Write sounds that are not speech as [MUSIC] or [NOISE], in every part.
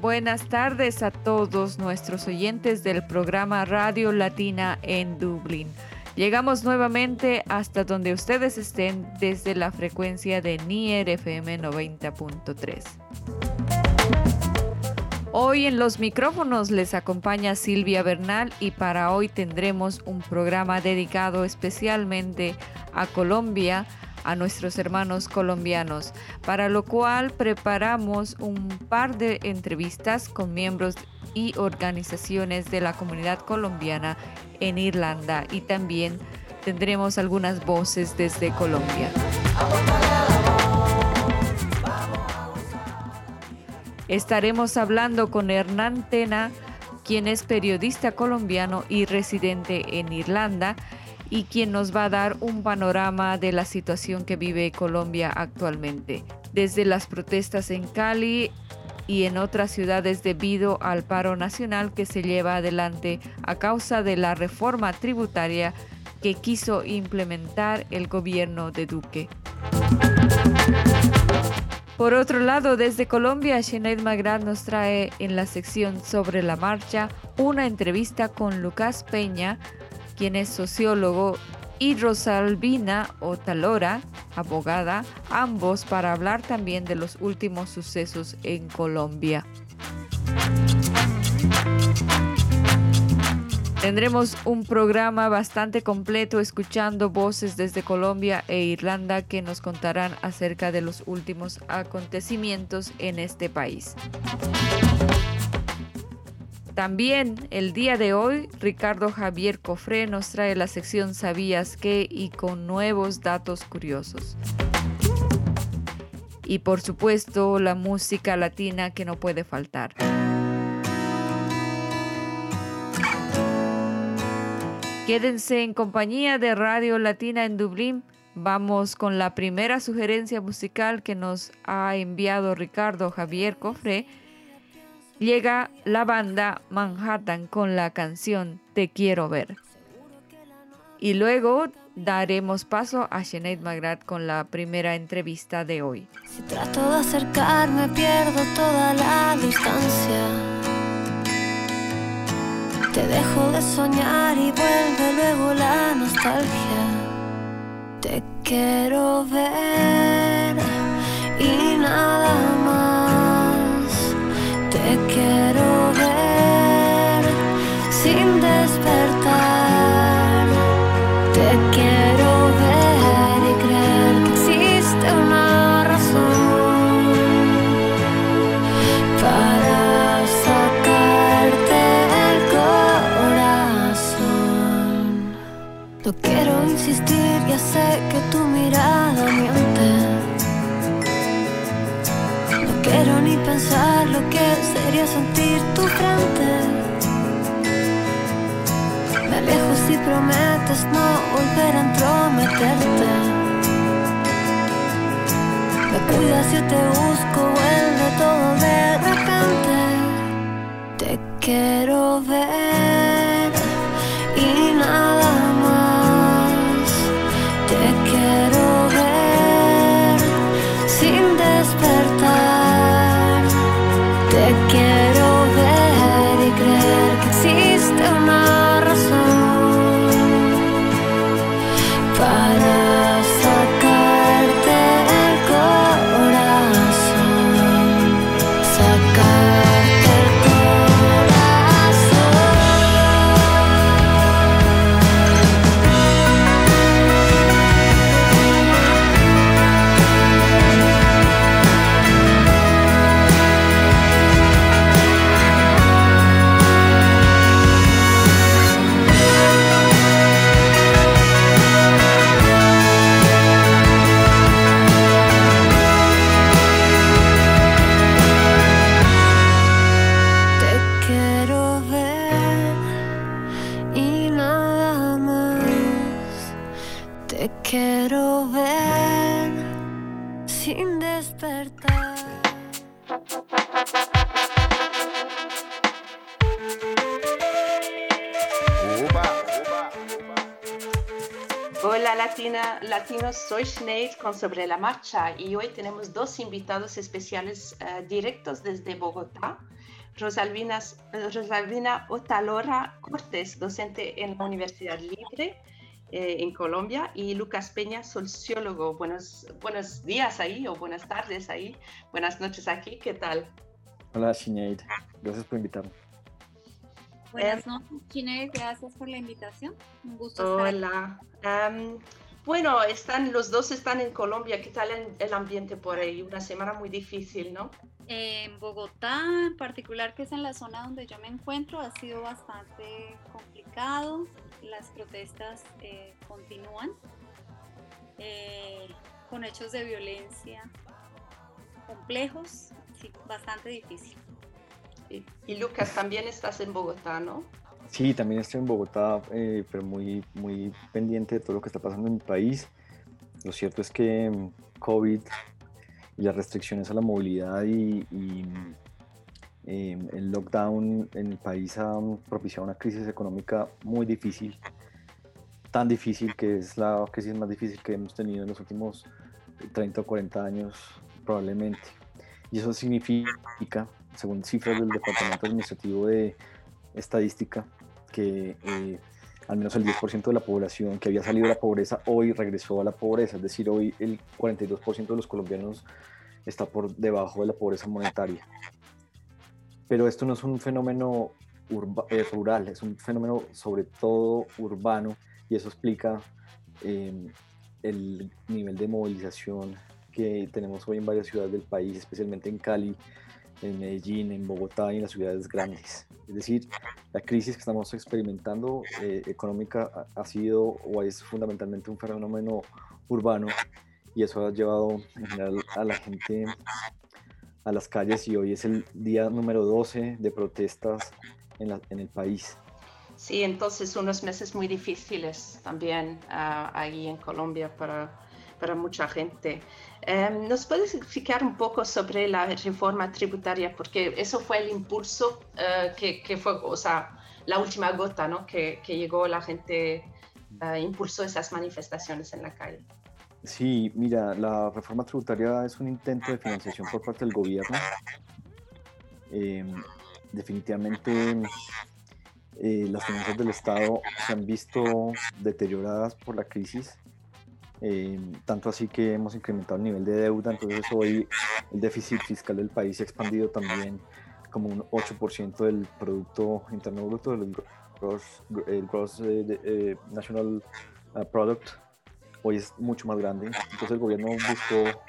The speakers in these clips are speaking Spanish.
Buenas tardes a todos nuestros oyentes del programa Radio Latina en Dublín. Llegamos nuevamente hasta donde ustedes estén desde la frecuencia de NIER FM 90.3. Hoy en los micrófonos les acompaña Silvia Bernal y para hoy tendremos un programa dedicado especialmente a Colombia, a nuestros hermanos colombianos, para lo cual preparamos un par de entrevistas con miembros y organizaciones de la comunidad colombiana en Irlanda y también tendremos algunas voces desde Colombia. Estaremos hablando con Hernán Tena, quien es periodista colombiano y residente en Irlanda, y quien nos va a dar un panorama de la situación que vive Colombia actualmente, desde las protestas en Cali y en otras ciudades debido al paro nacional que se lleva adelante a causa de la reforma tributaria que quiso implementar el gobierno de Duque. Por otro lado, desde Colombia, Sinead Magrat nos trae en la sección sobre la marcha una entrevista con Lucas Peña, quien es sociólogo, y Rosalvina Otalora, abogada, ambos para hablar también de los últimos sucesos en Colombia. Tendremos un programa bastante completo escuchando voces desde Colombia e Irlanda que nos contarán acerca de los últimos acontecimientos en este país. También el día de hoy, Ricardo Javier Cofré nos trae la sección Sabías qué y con nuevos datos curiosos. Y por supuesto, la música latina que no puede faltar. Quédense en compañía de Radio Latina en Dublín. Vamos con la primera sugerencia musical que nos ha enviado Ricardo Javier Cofré llega la banda Manhattan con la canción Te quiero ver. Y luego daremos paso a Sinead Magrat con la primera entrevista de hoy. Si trato de acercarme pierdo toda la distancia. Te dejo de soñar y vuelve luego la nostalgia. Te quiero ver y nada más. Te quiero ver sin despertar. Quiero ni pensar lo que sería sentir tu frente. Me alejo si prometes no volver a entrometerte. Me cuidas si te busco, vuelve todo de repente. Te quiero ver y nada soy Sinead con Sobre la Marcha y hoy tenemos dos invitados especiales eh, directos desde Bogotá. Rosalvina, Rosalvina Otalora Cortés, docente en la Universidad Libre eh, en Colombia, y Lucas Peña, sociólogo. Buenos, buenos días ahí o buenas tardes ahí, buenas noches aquí, ¿qué tal? Hola Sinead, gracias por invitarme. Buenas noches, Sinead, gracias por la invitación. Un gusto Hola. estar aquí. Bueno, están, los dos están en Colombia. ¿Qué tal el, el ambiente por ahí? Una semana muy difícil, ¿no? En Bogotá, en particular, que es en la zona donde yo me encuentro, ha sido bastante complicado. Las protestas eh, continúan eh, con hechos de violencia complejos, sí, bastante difícil. Y Lucas, también estás en Bogotá, ¿no? Sí, también estoy en Bogotá, eh, pero muy, muy pendiente de todo lo que está pasando en mi país. Lo cierto es que mm, COVID y las restricciones a la movilidad y, y eh, el lockdown en el país han propiciado una crisis económica muy difícil, tan difícil que es la crisis más difícil que hemos tenido en los últimos 30 o 40 años probablemente. Y eso significa según cifras del Departamento Administrativo de Estadística, que eh, al menos el 10% de la población que había salido de la pobreza hoy regresó a la pobreza, es decir, hoy el 42% de los colombianos está por debajo de la pobreza monetaria. Pero esto no es un fenómeno eh, rural, es un fenómeno sobre todo urbano y eso explica eh, el nivel de movilización que tenemos hoy en varias ciudades del país, especialmente en Cali, en Medellín, en Bogotá y en las ciudades grandes. Es decir, la crisis que estamos experimentando eh, económica ha, sido o es fundamentalmente un fenómeno urbano y eso ha llevado en general a la gente a las calles y hoy es el día número 12 de protestas en, la, en el país. Sí, entonces unos meses muy difíciles también uh, ahí en Colombia para, para mucha gente. Um, ¿Nos puedes explicar un poco sobre la reforma tributaria? Porque eso fue el impulso uh, que, que, fue, o sea, la última gota, ¿no? Que, que llegó la gente, uh, impulsó esas manifestaciones en la calle. Sí, mira, la reforma tributaria es un intento de financiación por parte del gobierno. Eh, definitivamente eh, las finanzas del Estado se han visto deterioradas por la crisis, eh, tanto así que hemos incrementado el nivel de deuda, entonces hoy el déficit fiscal del país se ha expandido también como un 8% del Producto Interno Bruto, del Gross, el gross eh, National Product, hoy es mucho más grande. Entonces el gobierno buscó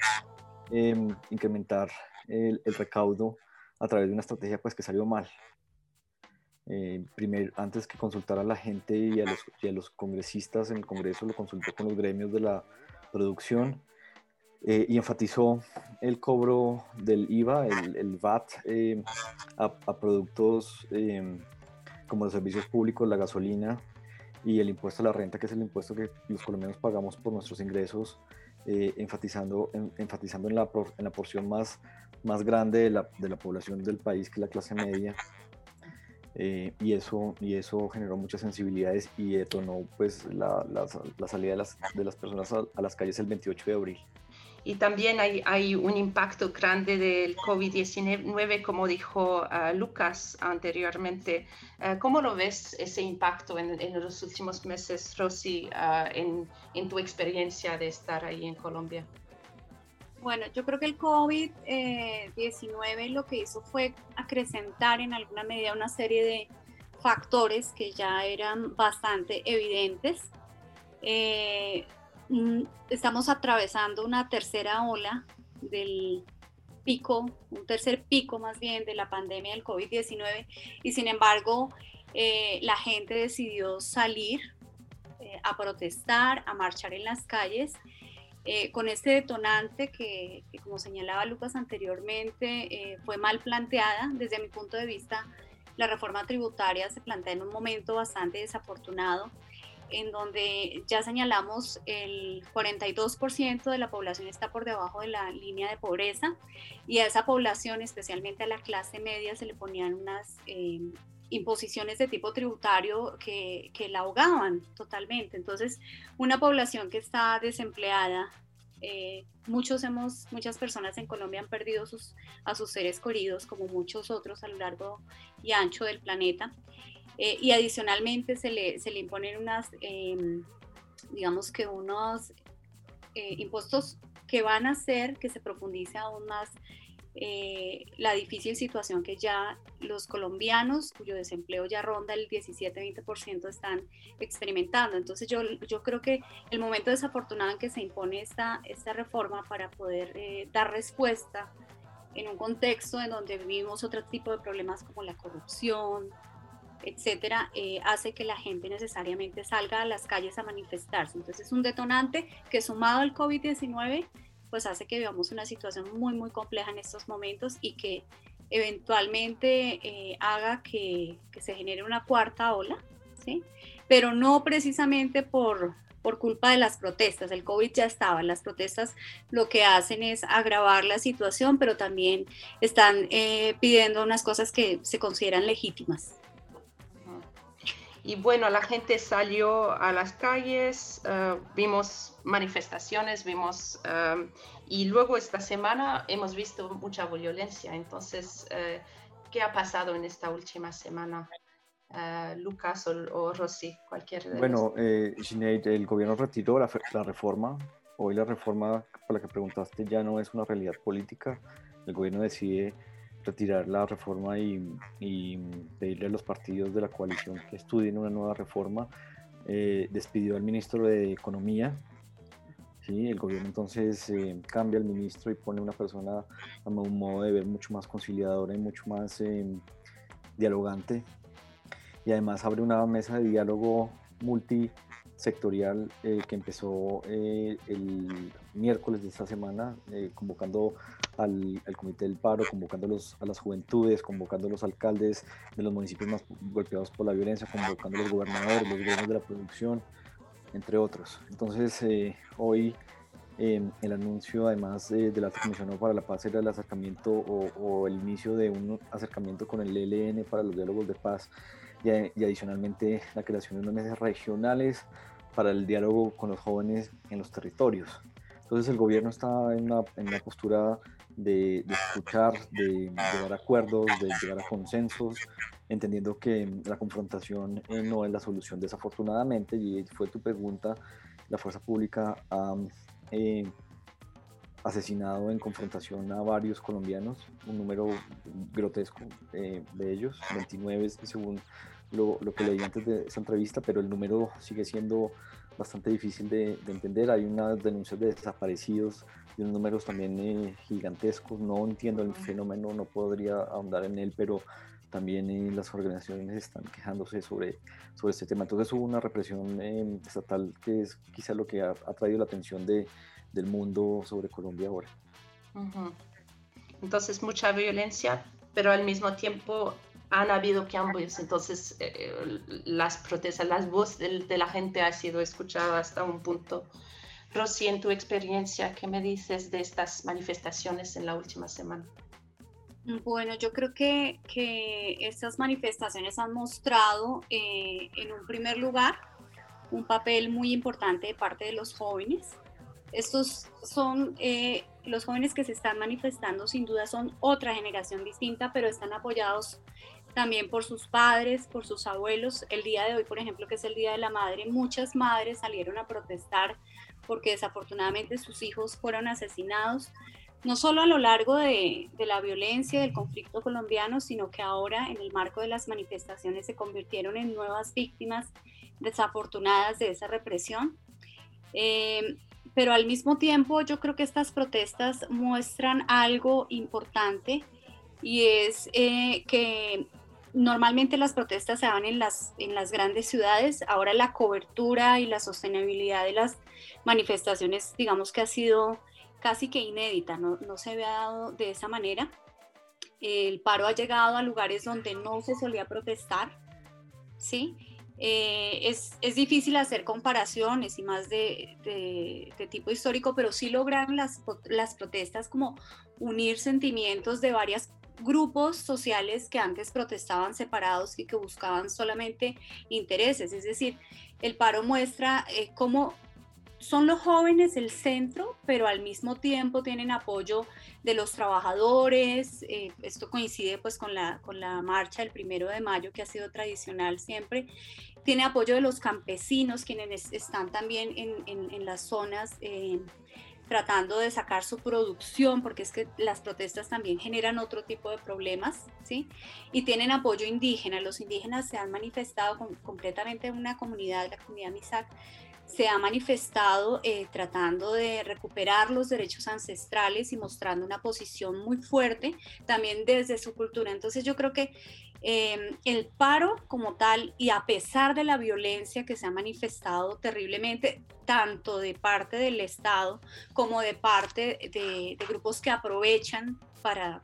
eh, incrementar el, el, recaudo a través de una estrategia pues que salió mal. Eh, primero, antes que consultar a la gente y a, los, y a, los, congresistas en el Congreso, lo consultó con los gremios de la producción eh, y enfatizó el cobro del IVA, el, el VAT, eh, a, a, productos como los servicios públicos, la gasolina, y el impuesto a la renta, que es el impuesto que los colombianos pagamos por nuestros ingresos, eh, enfatizando, en, enfatizando en, la, en la porción más, más grande de la, de la población del país, que es la clase media. Eh, y, eso, y eso generó muchas sensibilidades y detonó pues, la, la, la salida de las, de las personas a, a las calles el 28 de abril y también hay, hay, un impacto grande del COVID-19, como dijo uh, Lucas anteriormente. Uh, ¿Cómo lo ves ese impacto en, en los últimos meses, Rosy, uh, en, en, tu experiencia de estar ahí en Colombia? Bueno, yo creo que el COVID-19 lo que hizo fue acrecentar en alguna medida una serie de factores que ya eran bastante evidentes. Eh, Mm, estamos atravesando una tercera ola del pico, un tercer pico más bien de la pandemia del COVID-19 y sin embargo eh, la gente decidió salir eh, a protestar, a marchar en las calles eh, con este detonante que, como señalaba Lucas anteriormente, eh, fue mal planteada. Desde mi punto de vista, la reforma tributaria se plantea en un momento bastante desafortunado en donde ya señalamos el 42% de la población está por debajo de la línea de pobreza y a esa población, especialmente a la clase media, se le ponían unas eh, imposiciones de tipo tributario que, que, la ahogaban totalmente. Entonces, una población que está desempleada, eh, muchos hemos, muchas personas en Colombia han perdido sus, a sus seres queridos, como muchos otros a lo largo y ancho del planeta. Eh, y adicionalmente se le, se le imponen unas, em, digamos que unos eh, impuestos que van a hacer que se profundice aún más eh, la difícil situación que ya los colombianos, cuyo desempleo ya ronda el 17-20%, están experimentando. Entonces yo, yo creo que el momento desafortunado en que se impone esta, esta reforma para poder dar respuesta en un contexto en donde vivimos otro tipo de problemas como la corrupción, etcétera, eh, hace que la gente necesariamente salga a las calles a manifestarse. Entonces es un detonante que sumado al COVID-19, pues hace que vivamos una situación muy, muy compleja en estos momentos y que eventualmente eh, haga que, que, se genere una cuarta ola, ¿sí? Pero no precisamente por, por culpa de las protestas. El COVID ya estaba, las protestas lo que hacen es agravar la situación, pero también están eh, pidiendo unas cosas que se consideran legítimas. Y bueno, la gente salió a las calles, eh, vimos manifestaciones, vimos, eh, y luego esta semana hemos visto mucha violencia. Entonces, eh, ¿qué ha pasado en esta última semana? Lucas o, o, Rosy, cualquier de Bueno, eh, el gobierno retiró la, la reforma. Hoy la reforma por la que preguntaste ya no es una realidad política. El gobierno decide retirar la reforma y, pedirle a los partidos de la coalición que estudien una nueva reforma. Eh, despidió al ministro de Economía. ¿sí? El gobierno entonces eh, cambia al ministro y pone una persona a un modo de ver mucho más conciliadora y mucho más eh, dialogante. Y además abre una mesa de diálogo multisectorial que empezó el miércoles de esta semana, convocando al, Comité del Paro, convocando a las juventudes, convocando a los alcaldes de los municipios más golpeados por la violencia, convocando a los gobernadores, los gobiernos de la producción, entre otros. Entonces, eh, hoy em, el anuncio, además de la Comisión para la Paz, era el acercamiento o, el inicio de un acercamiento con el ELN para los diálogos de paz y, y adicionalmente la creación de unas mesas regionales para el diálogo con los jóvenes en los territorios. Entonces el gobierno está en una, en una postura de, escuchar, de, llegar a acuerdos, de llegar a consensos, entendiendo que la confrontación eh, no es la solución desafortunadamente, y fue tu pregunta, la fuerza pública ha eh, asesinado en confrontación a varios colombianos, un número grotesco eh, de ellos, 29 según lo, lo que leí antes de esa entrevista, pero el número sigue siendo bastante difícil de, entender. Hay unas denuncias de desaparecidos y unos números también eh, gigantescos. No entiendo el fenómeno, no podría ahondar en él, pero también eh, las organizaciones están quejándose sobre, sobre este tema. Entonces hubo una represión eh, estatal que es quizá lo que ha, traído la atención de, del mundo sobre Colombia ahora. Entonces mucha violencia, pero al mismo tiempo han habido cambios, entonces eh, las protestas, las voces de, la gente ha sido escuchada hasta un punto. Rosy, en tu experiencia, ¿qué me dices de estas manifestaciones en la última semana? Bueno, yo creo que, que estas manifestaciones han mostrado, eh, en un primer lugar, un papel muy importante de parte de los jóvenes. Estos son eh, los jóvenes que se están manifestando, sin duda son otra generación distinta, pero están apoyados también por sus padres, por sus abuelos. El día de hoy, por ejemplo, que es el Día de la Madre, muchas madres salieron a protestar porque desafortunadamente sus hijos fueron asesinados, no solo a lo largo de, la violencia, del conflicto colombiano, sino que ahora en el marco de las manifestaciones se convirtieron en nuevas víctimas desafortunadas de esa represión. Eh, pero al mismo tiempo yo creo que estas protestas muestran algo importante y es eh, que Normalmente las protestas se dan en las, en las grandes ciudades, ahora la cobertura y la sostenibilidad de las manifestaciones, digamos que ha sido casi que inédita, no, no se había dado de esa manera. El paro ha llegado a lugares donde no se solía protestar, ¿sí? Eh, es, es, difícil hacer comparaciones y más de, de, tipo histórico, pero sí lograron las, las protestas como unir sentimientos de varios grupos sociales que antes protestaban separados y que buscaban solamente intereses. Es decir, el paro muestra eh, cómo son los jóvenes el centro, pero al mismo tiempo tienen apoyo de los trabajadores. Eh, esto coincide pues con la, con la marcha del primero de mayo, que ha sido tradicional siempre. Tiene apoyo de los campesinos, quienes están también en, en, las zonas eh, tratando de sacar su producción, porque es que las protestas también generan otro tipo de problemas, ¿sí? Y tienen apoyo indígena. Los indígenas se han manifestado completamente en una comunidad, la comunidad Misak, se ha manifestado eh, tratando de recuperar los derechos ancestrales y mostrando una posición muy fuerte también desde su cultura. Entonces yo creo que em, el paro como tal y a pesar de la violencia que se ha manifestado terriblemente, tanto de parte del Estado como de parte de grupos que aprovechan para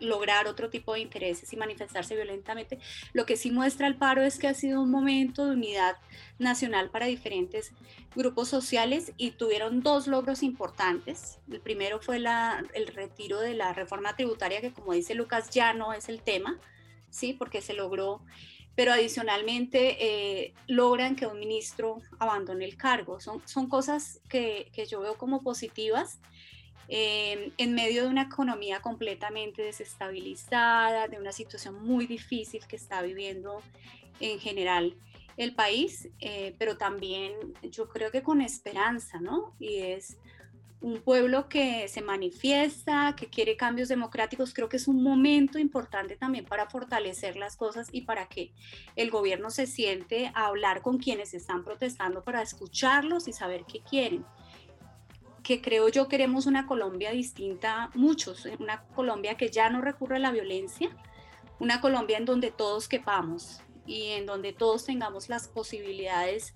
lograr otro tipo de intereses y manifestarse violentamente. Lo que sí muestra el paro es que ha sido un momento de unidad nacional para diferentes grupos sociales y tuvieron dos logros importantes. El primero fue la, el retiro de la reforma tributaria, que como dice Lucas ya no es el tema, ¿sí? porque se logró pero adicionalmente eh, logran que un ministro abandone el cargo. Son, son cosas que, que yo veo como positivas Em, en medio de una economía completamente desestabilizada, de una situación muy difícil que está viviendo en general el país, eh, pero también yo creo que con esperanza, ¿no? Y es un pueblo que se manifiesta, que quiere cambios democráticos, creo que es un momento importante también para fortalecer las cosas y para que el gobierno se siente a hablar con quienes están protestando para escucharlos y saber qué quieren. Que creo yo queremos una Colombia distinta, muchos, eh, una Colombia que ya no recurre a la violencia, una Colombia en donde todos quepamos y en donde todos tengamos las posibilidades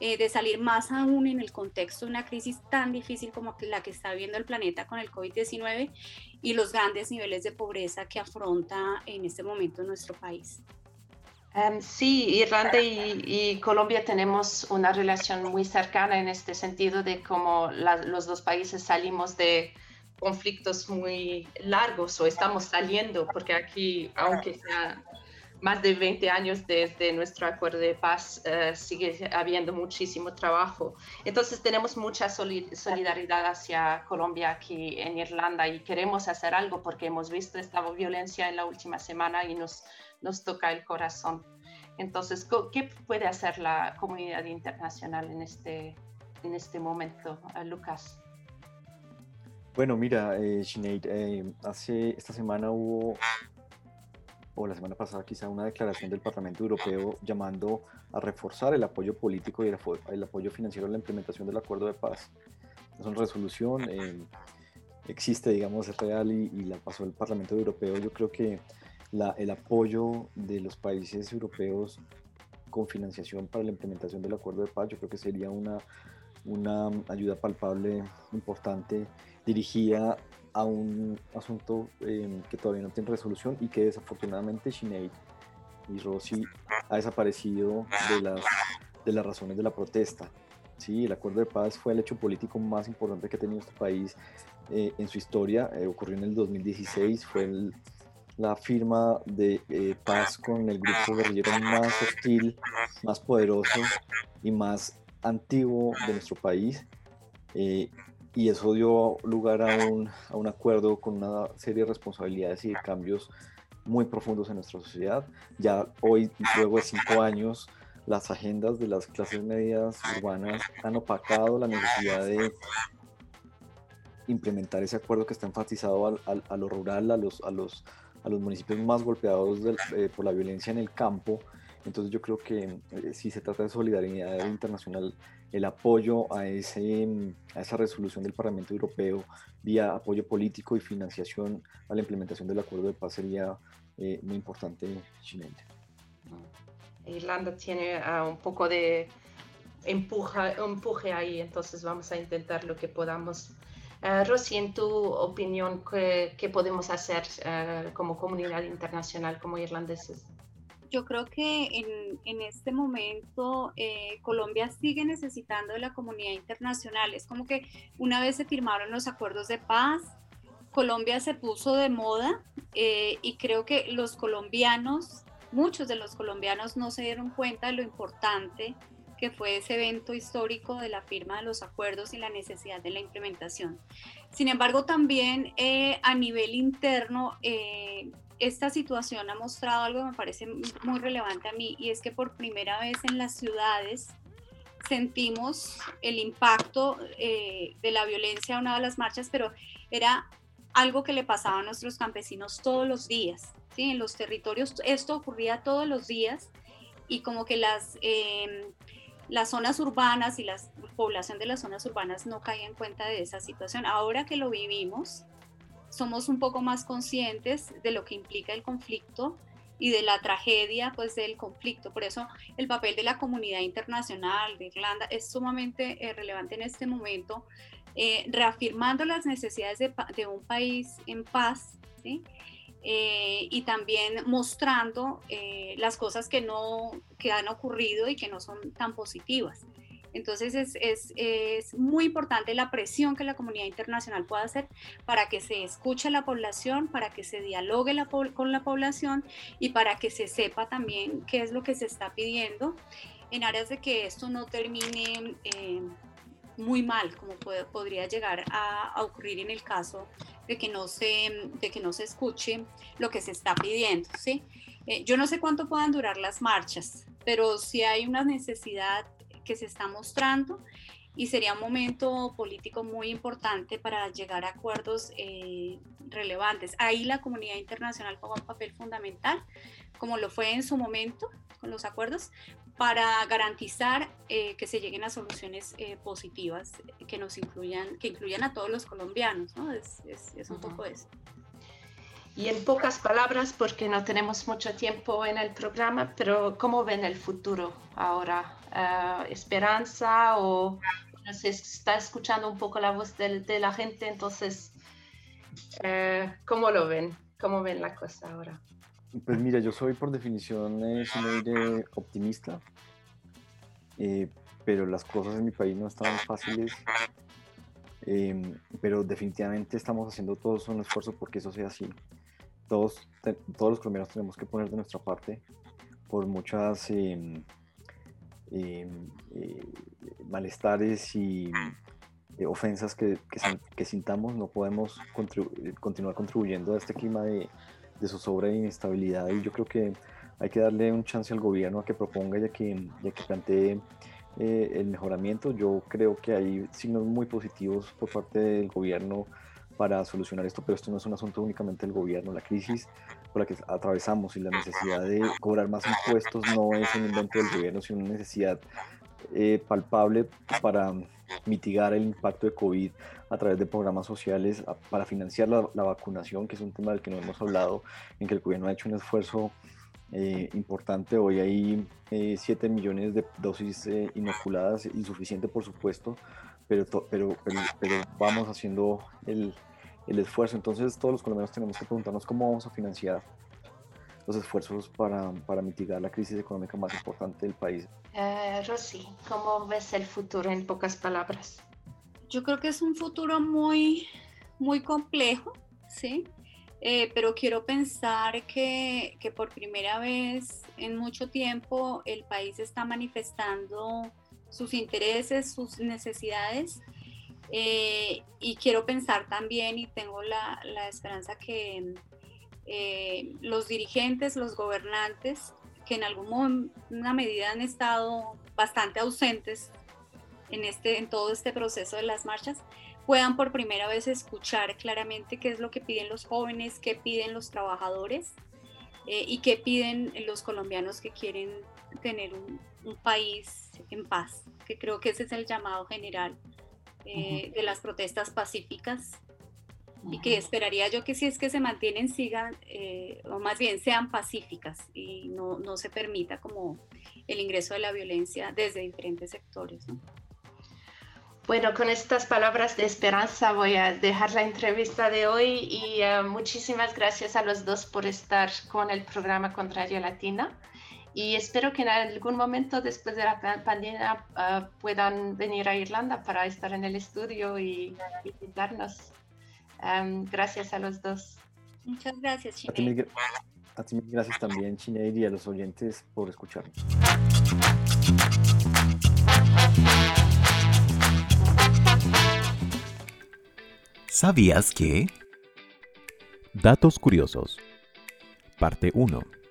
eh, de salir más aún en el contexto de una crisis tan difícil como la que está viviendo el planeta con el COVID-19 y los grandes niveles de pobreza que afronta en este momento nuestro país. Em, sí, Irlanda y, Colombia tenemos una relación muy cercana en este sentido de cómo los dos países salimos de conflictos muy largos o estamos saliendo, porque aquí, aunque sea más de 20 años desde nuestro acuerdo de paz, eh, sigue habiendo muchísimo trabajo. Entonces tenemos mucha solidaridad hacia Colombia aquí en Irlanda y queremos hacer algo porque hemos visto esta violencia en la última semana y nos nos toca el corazón. Entonces, ¿qué puede hacer la comunidad internacional en este, en este momento, eh, Lucas? Bueno, mira, eh, Sinead, eh, hace esta semana hubo, o la semana pasada quizá, una declaración del Parlamento Europeo llamando a reforzar el apoyo político y el, apoyo financiero a la implementación del acuerdo de paz. Es una resolución, eh, existe, digamos, es real y, y la pasó el Parlamento Europeo. Yo creo que el apoyo de los países europeos con financiación para la implementación del acuerdo de paz, yo creo que sería una, una ayuda palpable importante dirigida a un asunto em, que todavía no tiene resolución y que desafortunadamente Sinead y Rossi ha desaparecido de las, de las razones de la protesta. Sí, el acuerdo de paz fue el hecho político más importante que ha tenido este país eh, en su historia. Eh, ocurrió en el 2016, fue la firma de eh, paz con el grupo guerrillero más hostil, más poderoso y más antiguo de nuestro país. Y eso dio lugar a un, a un, acuerdo con una serie de responsabilidades y de cambios muy profundos en nuestra sociedad. Ya hoy, luego de cinco años, las agendas de las clases medias urbanas han opacado la necesidad de implementar ese acuerdo que está enfatizado a lo rural, a los, a los a los municipios más golpeados eh, por la violencia en el campo. Entonces yo creo que eh, si se trata de solidaridad internacional, el apoyo a, ese, a esa resolución del Parlamento Europeo vía apoyo político y financiación a la implementación del acuerdo de paz sería eh, muy importante Irlanda tiene ah, un poco de empuja, empuje ahí, entonces vamos a intentar lo que podamos. Uh, Rosy, en tu opinión, ¿qué, podemos hacer eh, como comunidad internacional, como irlandeses? Yo creo que en, en este momento eh, Colombia sigue necesitando de la comunidad internacional. Es como que una vez se firmaron los acuerdos de paz, Colombia se puso de moda eh, y creo que los colombianos, muchos de los colombianos no se dieron cuenta de lo importante que fue ese evento histórico de la firma de los acuerdos y la necesidad de la implementación. Sin embargo, también eh, a nivel interno, eh, esta situación ha mostrado algo que me parece muy relevante a mí y es que por primera vez en las ciudades sentimos el impacto de la violencia a una de las marchas, pero era algo que le pasaba a nuestros campesinos todos los días. ¿sí? En los territorios esto ocurría todos los días y como que las, em, las zonas urbanas y la población de las zonas urbanas no caía en cuenta de esa situación. Ahora que lo vivimos, somos un poco más conscientes de lo que implica el conflicto y de la tragedia pues del conflicto. Por eso el papel de la comunidad internacional de Irlanda es sumamente eh, relevante en este momento eh, reafirmando las necesidades de, un país en paz, eh, y también mostrando las cosas que, no, que han ocurrido y que no son tan positivas. Entonces es, es, es, muy importante la presión que la comunidad internacional pueda hacer para que se escuche a la población, para que se dialogue la, con la población y para que se sepa también qué es lo que se está pidiendo en áreas de que esto no termine muy mal, como podría llegar a, ocurrir en el caso de que, no se, de que no se escuche lo que se está pidiendo. ¿sí? Eh, yo no sé cuánto puedan durar las marchas, pero sí hay una necesidad que se está mostrando y sería un momento político muy importante para llegar a acuerdos eh, relevantes. Ahí la comunidad internacional juega un papel fundamental, como lo fue en su momento con los acuerdos, para garantizar eh, que se lleguen a soluciones eh, positivas que nos incluyan, que incluyan a todos los colombianos, ¿no? Es, es, un poco eso. Y en pocas palabras, porque no tenemos mucho tiempo en el programa, pero ¿cómo ven el futuro ahora? Uh, ¿Esperanza o no se está escuchando un poco la voz de, de la gente? Entonces, uh, ¿cómo lo ven? ¿Cómo ven la cosa ahora? Pues mira, yo soy por definición eh, optimista, eh, pero las cosas en mi país no están fáciles. Em, pero definitivamente estamos haciendo todos un esfuerzo porque eso sea así. Todos, todos los colombianos tenemos que poner de nuestra parte por muchas em, malestares y ofensas que, sintamos. No podemos continuar contribuyendo a este clima de, de zozobra e inestabilidad y yo creo que hay que darle un chance al gobierno a que proponga y a que, que plantee eh, el mejoramiento. Yo creo que hay signos muy positivos por parte del gobierno para solucionar esto, pero esto no es un asunto únicamente del gobierno. La crisis por la que atravesamos y la necesidad de cobrar más impuestos no es un invento del gobierno, sino una necesidad eh, palpable para mitigar el impacto de COVID a través de programas sociales para financiar la, vacunación, que es un tema del que no hemos hablado, en que el gobierno ha hecho un esfuerzo eh, importante. Hoy hay 7 eh, millones de dosis eh, inoculadas, insuficiente por supuesto, pero, pero, pero, vamos haciendo el, el esfuerzo. Entonces todos los colombianos tenemos que preguntarnos cómo vamos a financiar los esfuerzos para, para, mitigar la crisis económica más importante del país. Eh, Rosy, ¿cómo ves el futuro en pocas palabras? Yo creo que es un futuro muy, muy complejo, ¿sí? Eh, pero quiero pensar que, que, por primera vez en mucho tiempo el país está manifestando sus intereses, sus necesidades. Eh, y quiero pensar también y tengo la, la esperanza que eh, los dirigentes, los gobernantes, que en alguna medida han estado bastante ausentes en, este, en todo este proceso de las marchas, puedan por primera vez escuchar claramente qué es lo que piden los jóvenes, qué piden los trabajadores eh, y qué piden los colombianos que quieren tener un, país en paz, que creo que ese es el llamado general eh, de las protestas pacíficas y que esperaría yo que si es que se mantienen, sigan, eh, o más bien sean pacíficas y no, no, se permita como el ingreso de la violencia desde diferentes sectores. Bueno, con estas palabras de esperanza voy a dejar la entrevista de hoy y eh, muchísimas gracias a los dos por estar con el programa Contrario Latina. Y espero que en algún momento después de la pandemia ah, puedan venir a Irlanda para estar en el estudio y visitarnos. gracias a los dos. Muchas gracias, Sinead. A ti, gracias también, Sinead, y a los oyentes por escucharnos. ¿Sabías que? Datos curiosos. Parte 1.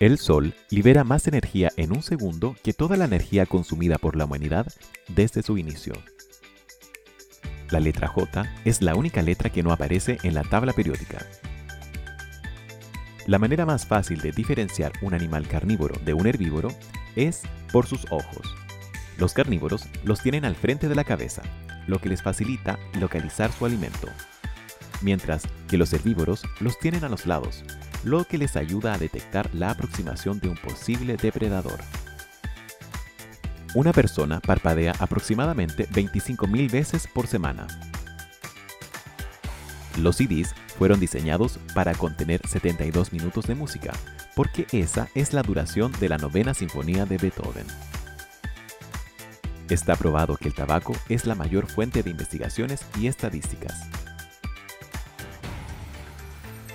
El Sol libera más energía en un segundo que toda la energía consumida por la humanidad desde su inicio. La letra J es la única letra que no aparece en la tabla periódica. La manera más fácil de diferenciar un animal carnívoro de un herbívoro es por sus ojos. Los carnívoros los tienen al frente de la cabeza, lo que les facilita localizar su alimento, mientras que los herbívoros los tienen a los lados, lo que les ayuda a detectar la aproximación de un posible depredador. Una persona parpadea aproximadamente 25.000 veces por semana. Los CDs fueron diseñados para contener 72 minutos de música, porque esa es la duración de la novena sinfonía de Beethoven. Está probado que el tabaco es la mayor fuente de investigaciones y estadísticas.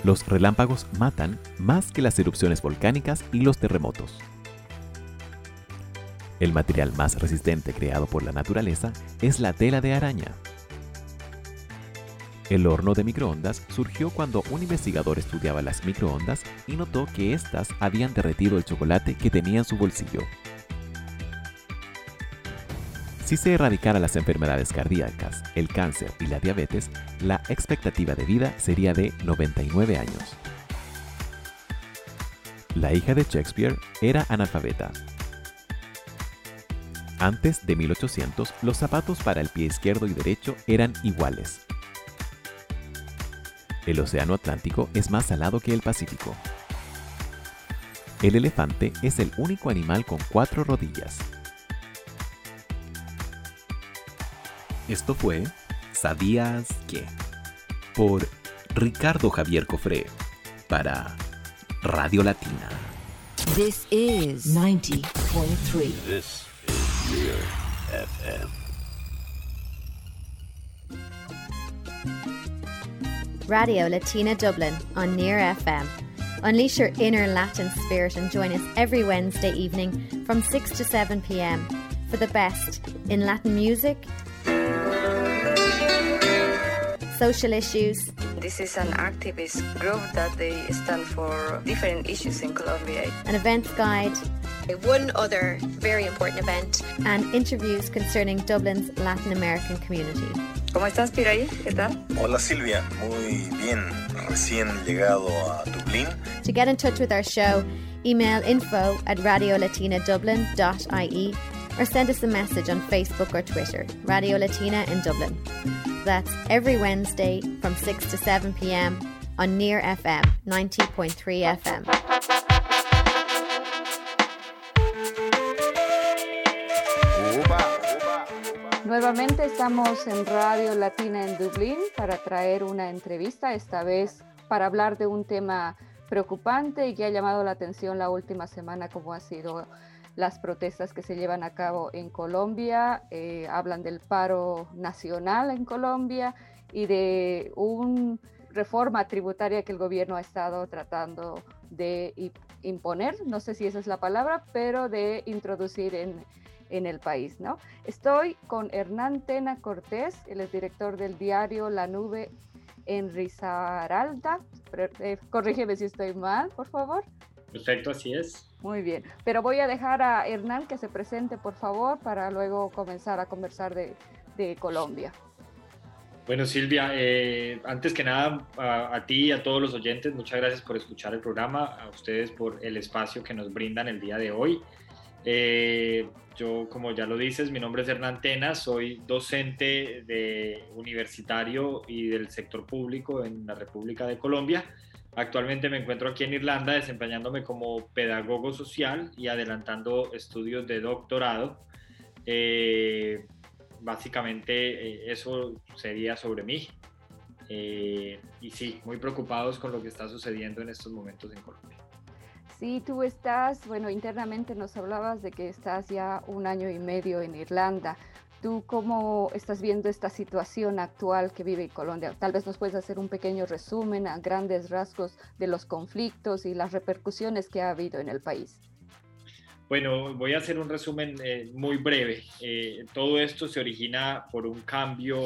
Los relámpagos matan más que las erupciones volcánicas y los terremotos. El material más resistente creado por la naturaleza es la tela de araña. El horno de microondas surgió cuando un investigador estudiaba las microondas y notó que éstas habían derretido el chocolate que tenía en su bolsillo. Si se erradicara las enfermedades cardíacas, el cáncer y la diabetes, la expectativa de vida sería de 99 años. La hija de Shakespeare era analfabeta. Antes de 1800, los zapatos para el pie izquierdo y derecho eran iguales. El Océano Atlántico es más salado que el Pacífico. El elefante es el único animal con cuatro rodillas. Esto fue ¿Sabías qué? Por Ricardo Javier Cofré para Radio Latina. This is 90.3. This is Near FM. Radio Latina Dublin on Near FM. Unleash your inner Latin spirit and join us every Wednesday evening from 6 to 7 pm for the best in Latin music social issues. This is an activist group that they stand for different issues in Colombia. An events guide. One other very important event. And interviews concerning Dublin's Latin American community. ¿Cómo estás, Piraí? ¿Qué tal? Hola, Silvia. Muy bien. Recién llegado a Dublín. To get in touch with our show, email info at radiolatinadublin.ie or send us a message on Facebook or Twitter, Radio Latina in Dublin. That's every Wednesday from 6 to 7 pm on Near FM 90.3 FM. Nuevamente estamos en Radio Latina en Dublín para traer una entrevista, esta vez para hablar de un tema preocupante y que ha llamado la atención la última semana como ha sido las protestas que se llevan a cabo en Colombia, eh, hablan del paro nacional en Colombia y de una reforma tributaria que el gobierno ha estado tratando de imponer, no sé si esa es la palabra, pero de introducir en, en el país, ¿no? Estoy con Hernán Tena Cortés, el es director del diario La Nube en Risaralda. Eh, corrígeme si estoy mal, por favor. Perfecto, así es. Muy bien, pero voy a dejar a Hernán que se presente, por favor, para luego comenzar a conversar de, Colombia. Bueno, Silvia, eh, antes que nada, a, ti y a todos los oyentes, muchas gracias por escuchar el programa, a ustedes por el espacio que nos brindan el día de hoy. Eh, yo, como ya lo dices, mi nombre es Hernán Tena, soy docente de universitario y del sector público en la República de Colombia. Actualmente me encuentro aquí en Irlanda desempeñándome como pedagogo social y adelantando estudios de doctorado. Eh, básicamente eh, eso sería sobre mí. Eh, y sí, muy preocupados con lo que está sucediendo en estos momentos en Colombia. Sí, tú estás, bueno, internamente nos hablabas de que estás ya un año y medio en Irlanda. ¿Tú cómo estás viendo esta situación actual que vive Colombia? Tal vez nos puedes hacer un pequeño resumen a grandes rasgos de los conflictos y las repercusiones que ha habido en el país. Bueno, voy a hacer un resumen eh, muy breve. Eh, todo esto se origina por un cambio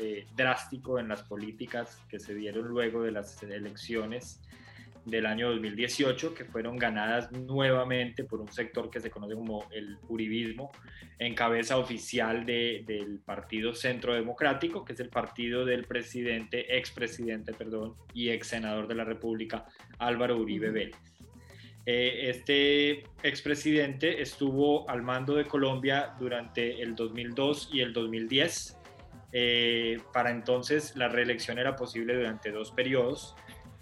eh, drástico en las políticas que se dieron luego de las elecciones del año 2018, que fueron ganadas nuevamente por un sector que se conoce como el Uribismo, en cabeza oficial del Partido Centro Democrático, que es el partido del presidente, expresidente, perdón, y ex senador de la República, Álvaro Uribe Vélez. Eh, este expresidente estuvo al mando de Colombia durante el 2002 y el 2010. Eh, para entonces la reelección era posible durante dos periodos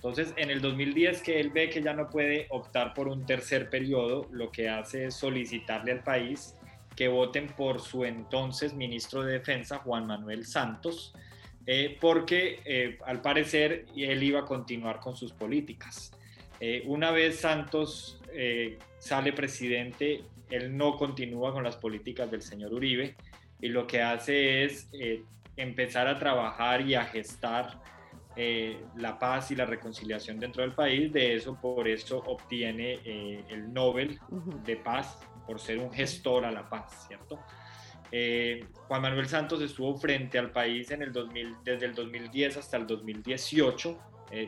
entonces, en el 2010 que él ve que ya no puede optar por un tercer periodo, lo que hace es solicitarle al país que voten por su entonces ministro de Defensa, Juan Manuel Santos, eh, porque eh, al parecer él iba a continuar con sus políticas. Eh, una vez Santos sale presidente, él no continúa con las políticas del señor Uribe y lo que hace es empezar a trabajar y a gestar eh, la paz y la reconciliación dentro del país. De eso, por eso obtiene eh, el Nobel de Paz, por ser un gestor a la paz, ¿cierto? Eh, Juan Manuel Santos estuvo frente al país en el 2000, desde el 2010 hasta el 2018.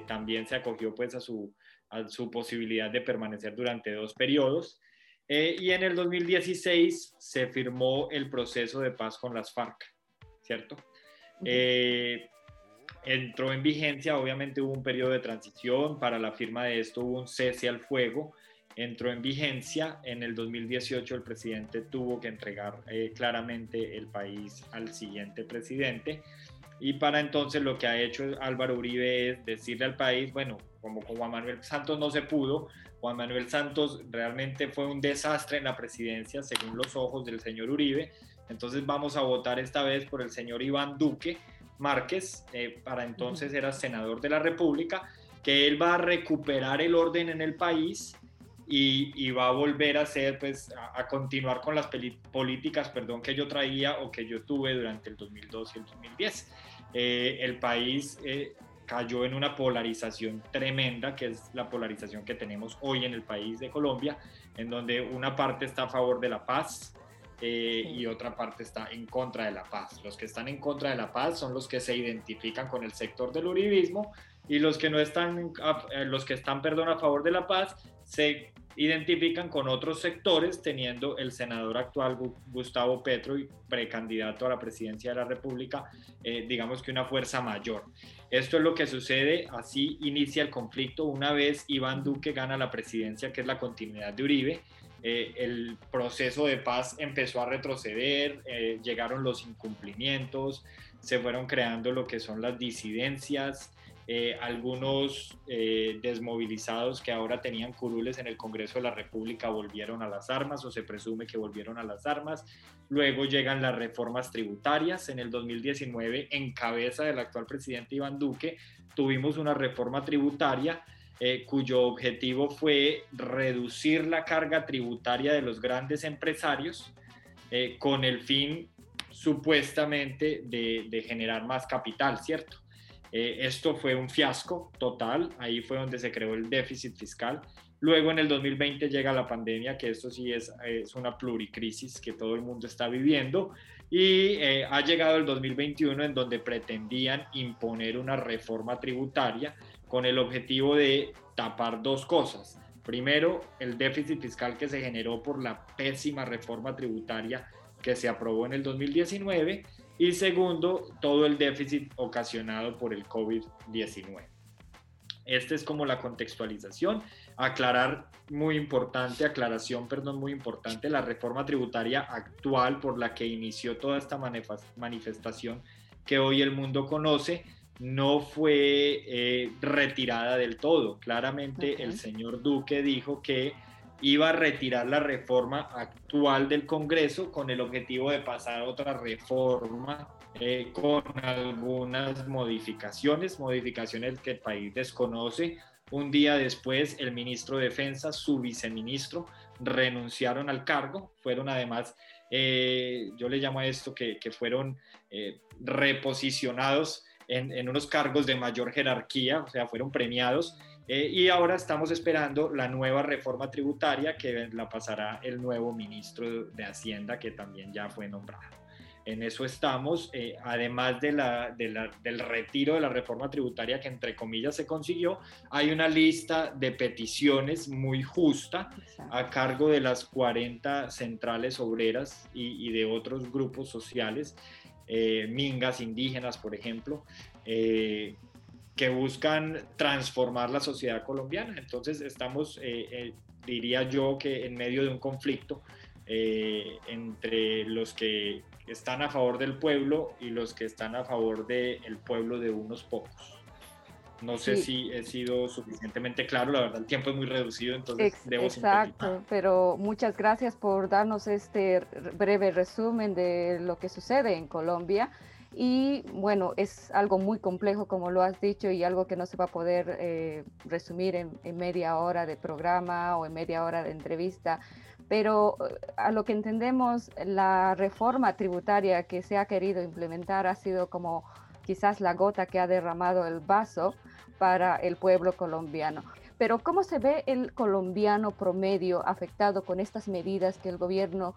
también se acogió pues a su, a su posibilidad de permanecer durante dos periodos. y en el 2016 se firmó el proceso de paz con las FARC, ¿cierto? Entró en vigencia, obviamente hubo un periodo de transición, para la firma de esto hubo un cese al fuego, entró en vigencia, en el 2018 el presidente tuvo que entregar eh, claramente el país al siguiente presidente y para entonces lo que ha hecho Álvaro Uribe es decirle al país, bueno, como con Juan Manuel Santos no se pudo, Juan Manuel Santos realmente fue un desastre en la presidencia según los ojos del señor Uribe, entonces vamos a votar esta vez por el señor Iván Duque, Márquez, eh, para entonces era senador de la República, que él va a recuperar el orden en el país y, va a volver a hacer, pues, a, continuar con las políticas, perdón, que yo traía o que yo tuve durante el 2002 y el 2010. Eh, el país eh, cayó en una polarización tremenda, que es la polarización que tenemos hoy en el país de Colombia, en donde una parte está a favor de la paz, eh, y otra parte está en contra de la paz. Los que están en contra de la paz son los que se identifican con el sector del uribismo y los que no están, eh, los que están, perdón, a favor de la paz se identifican con otros sectores, teniendo el senador actual Gustavo Petro y precandidato a la presidencia de la República, eh, digamos que una fuerza mayor. Esto es lo que sucede, así inicia el conflicto una vez Iván Duque gana la presidencia, que es la continuidad de Uribe, eh, el proceso de paz empezó a retroceder, eh, llegaron los incumplimientos, se fueron creando lo que son las disidencias, eh, algunos desmovilizados que ahora tenían curules en el Congreso de la República volvieron a las armas o se presume que volvieron a las armas. Luego llegan las reformas tributarias. En el 2019, en cabeza del actual presidente Iván Duque, tuvimos una reforma tributaria eh, cuyo objetivo fue reducir la carga tributaria de los grandes empresarios eh, con el fin supuestamente de, generar más capital, ¿cierto? Eh, esto fue un fiasco total, ahí fue donde se creó el déficit fiscal. Luego en el 2020 llega la pandemia, que esto sí es, es una pluricrisis que todo el mundo está viviendo, y ha llegado el 2021 en donde pretendían imponer una reforma tributaria con el objetivo de tapar dos cosas. Primero, el déficit fiscal que se generó por la pésima reforma tributaria que se aprobó en el 2019 y segundo, todo el déficit ocasionado por el COVID-19. Esta es como la contextualización. Aclarar, muy importante, aclaración, perdón, muy importante, la reforma tributaria actual por la que inició toda esta manifestación que hoy el mundo conoce no fue eh, retirada del todo. Claramente el señor Duque dijo que iba a retirar la reforma actual del Congreso con el objetivo de pasar a otra reforma eh, con algunas modificaciones, modificaciones que el país desconoce. Un día después, el ministro de Defensa, su viceministro, renunciaron al cargo, fueron además, eh, yo le llamo a esto que, fueron eh, reposicionados en, en, unos cargos de mayor jerarquía, o sea, fueron premiados. Eh, y ahora estamos esperando la nueva reforma tributaria que la pasará el nuevo ministro de Hacienda, que también ya fue nombrado. En eso estamos, además de la, del retiro de la reforma tributaria que entre comillas se consiguió, hay una lista de peticiones muy justa a cargo de las 40 centrales obreras y, y de otros grupos sociales eh, mingas indígenas, por ejemplo, eh, que buscan transformar la sociedad colombiana. Entonces estamos, eh, diría yo, que en medio de un conflicto entre los que están a favor del pueblo y los que están a favor del pueblo de unos pocos. No sé si he sido suficientemente claro, la verdad el tiempo es muy reducido, entonces debo Exacto, pero muchas gracias por darnos este breve resumen de lo que sucede en Colombia. Y bueno, es algo muy complejo, como lo has dicho, y algo que no se va a poder eh, resumir en, en, media hora de programa o en media hora de entrevista. Pero eh, a lo que entendemos, la reforma tributaria que se ha querido implementar ha sido como quizás la gota que ha derramado el vaso para el pueblo colombiano. Pero ¿cómo se ve el colombiano promedio afectado con estas medidas que el gobierno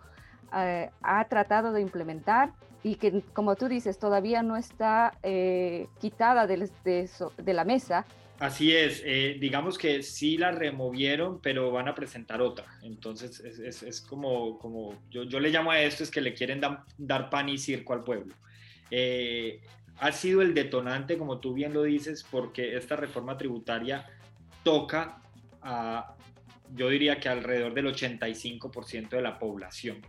eh, ha tratado de implementar y que, como tú dices, todavía no está eh, quitada de, de, la mesa? Así es, eh, digamos que sí la removieron, pero van a presentar otra. Entonces es, es, como, como yo, yo, le llamo a esto, es que le quieren dar pan y circo al pueblo ha sido el detonante, como tú bien lo dices, porque esta reforma tributaria toca a, yo diría que alrededor del 85% de la población.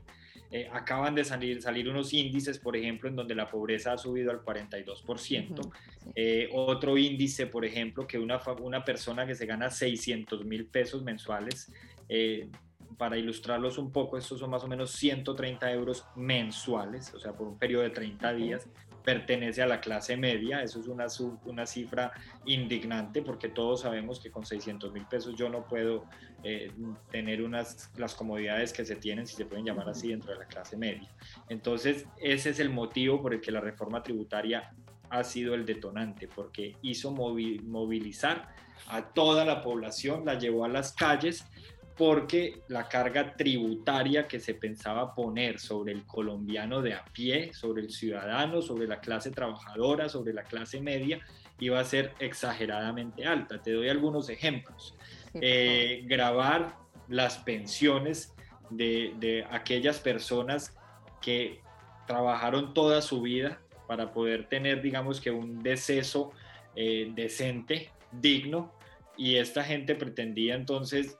Eh, acaban de salir, salir unos índices, por ejemplo, en donde la pobreza ha subido al 42%. Eh, otro índice, por ejemplo, que una, una persona que se gana 600 mil pesos mensuales, eh, para ilustrarlos un poco, estos son más o menos 130 euros mensuales, o sea, por un periodo de 30 días pertenece a la clase media, eso es una, una cifra indignante porque todos sabemos que con 600 mil pesos yo no puedo eh, tener unas, las comodidades que se tienen, si se pueden llamar así, dentro de la clase media. Entonces, ese es el motivo por el que la reforma tributaria ha sido el detonante, porque hizo movilizar a toda la población, la llevó a las calles porque la carga tributaria que se pensaba poner sobre el colombiano de a pie, sobre el ciudadano, sobre la clase trabajadora, sobre la clase media, iba a ser exageradamente alta. Te doy algunos ejemplos. Eh, grabar las pensiones de, aquellas personas que trabajaron toda su vida para poder tener, digamos que un deceso eh, decente, digno, y esta gente pretendía entonces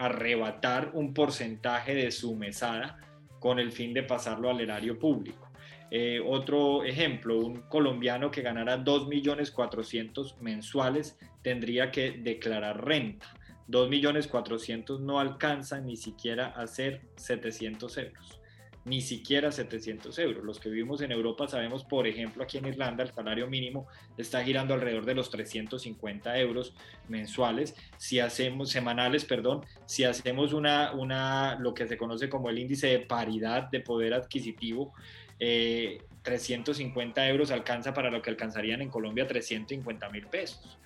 arrebatar un porcentaje de su mesada con el fin de pasarlo al erario público. Eh, otro ejemplo, un colombiano que ganara 2.400.000 mensuales tendría que declarar renta. 2.400.000 no alcanza ni siquiera a ser 700 euros ni siquiera 700 euros. Los que vivimos en Europa sabemos, por ejemplo, aquí en Irlanda el salario mínimo está girando alrededor de los 350 euros mensuales. Si hacemos, semanales, perdón, si hacemos una, una, lo que se conoce como el índice de paridad de poder adquisitivo, 350 eh, euros alcanza para lo que alcanzarían en Colombia 350 mil pesos,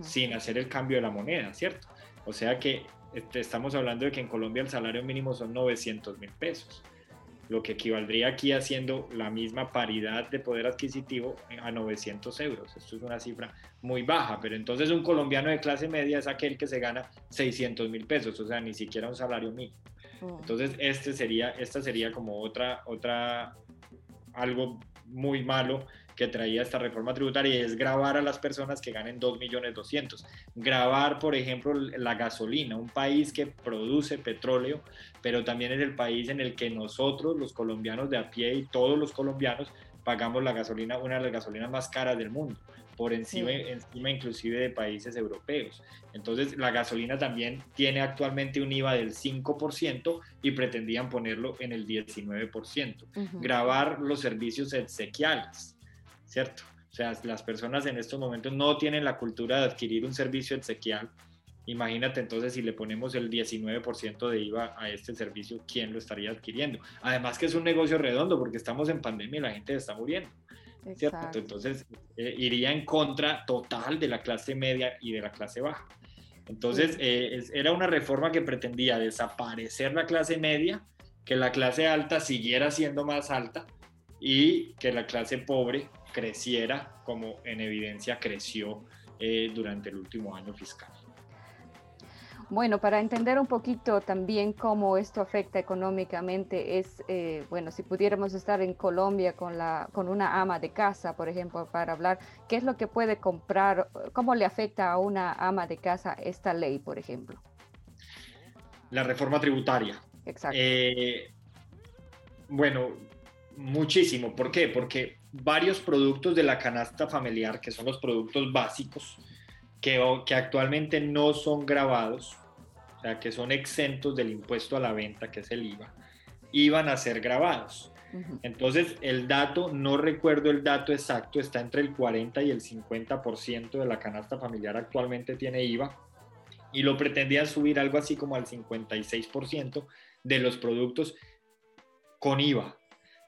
sin hacer el cambio de la moneda, ¿cierto? O sea que este, estamos hablando de que en Colombia el salario mínimo son 900 mil pesos lo que equivaldría aquí haciendo la misma paridad de poder adquisitivo a 900 euros. Esto es una cifra muy baja, pero entonces un colombiano de clase media es aquel que se gana 600 mil pesos, o sea, ni siquiera un salario mínimo. Oh. Entonces, este sería, esta sería como otra, otra, algo muy malo que traía esta reforma tributaria y es grabar a las personas que ganen 2 millones 200. Grabar, por ejemplo, la gasolina, un país que produce petróleo, pero también es el país en el que nosotros, los colombianos de a pie y todos los colombianos, pagamos la gasolina, una de las gasolinas más caras del mundo, por encima, encima inclusive de países europeos. Entonces, la gasolina también tiene actualmente un IVA del 5% y pretendían ponerlo en el 19%. Grabar los servicios exequiales ¿cierto? O sea, las personas en estos momentos no tienen la cultura de adquirir un servicio exequial. Imagínate entonces si le ponemos el 19% de IVA a este servicio, ¿quién lo estaría adquiriendo? Además que es un negocio redondo porque estamos en pandemia y la gente está muriendo. ¿cierto? Entonces eh, iría en contra total de la clase media y de la clase baja. Entonces eh, era una reforma que pretendía desaparecer la clase media, que la clase alta siguiera siendo más alta y que la clase pobre creciera como en evidencia creció eh, durante el último año fiscal. Bueno, para entender un poquito también cómo esto afecta económicamente, es, eh, bueno, si pudiéramos estar en Colombia con, la, con una ama de casa, por ejemplo, para hablar, ¿qué es lo que puede comprar? ¿Cómo le afecta a una ama de casa esta ley, por ejemplo? La reforma tributaria. Exacto. Eh, bueno, muchísimo. ¿Por qué? Porque varios productos de la canasta familiar, que son los productos básicos, que, que actualmente no son grabados, o sea, que son exentos del impuesto a la venta, que es el IVA, iban a ser grabados. Entonces, el dato, no recuerdo el dato exacto, está entre el 40 y el 50% de la canasta familiar actualmente tiene IVA y lo pretendían subir algo así como al 56% de los productos con IVA,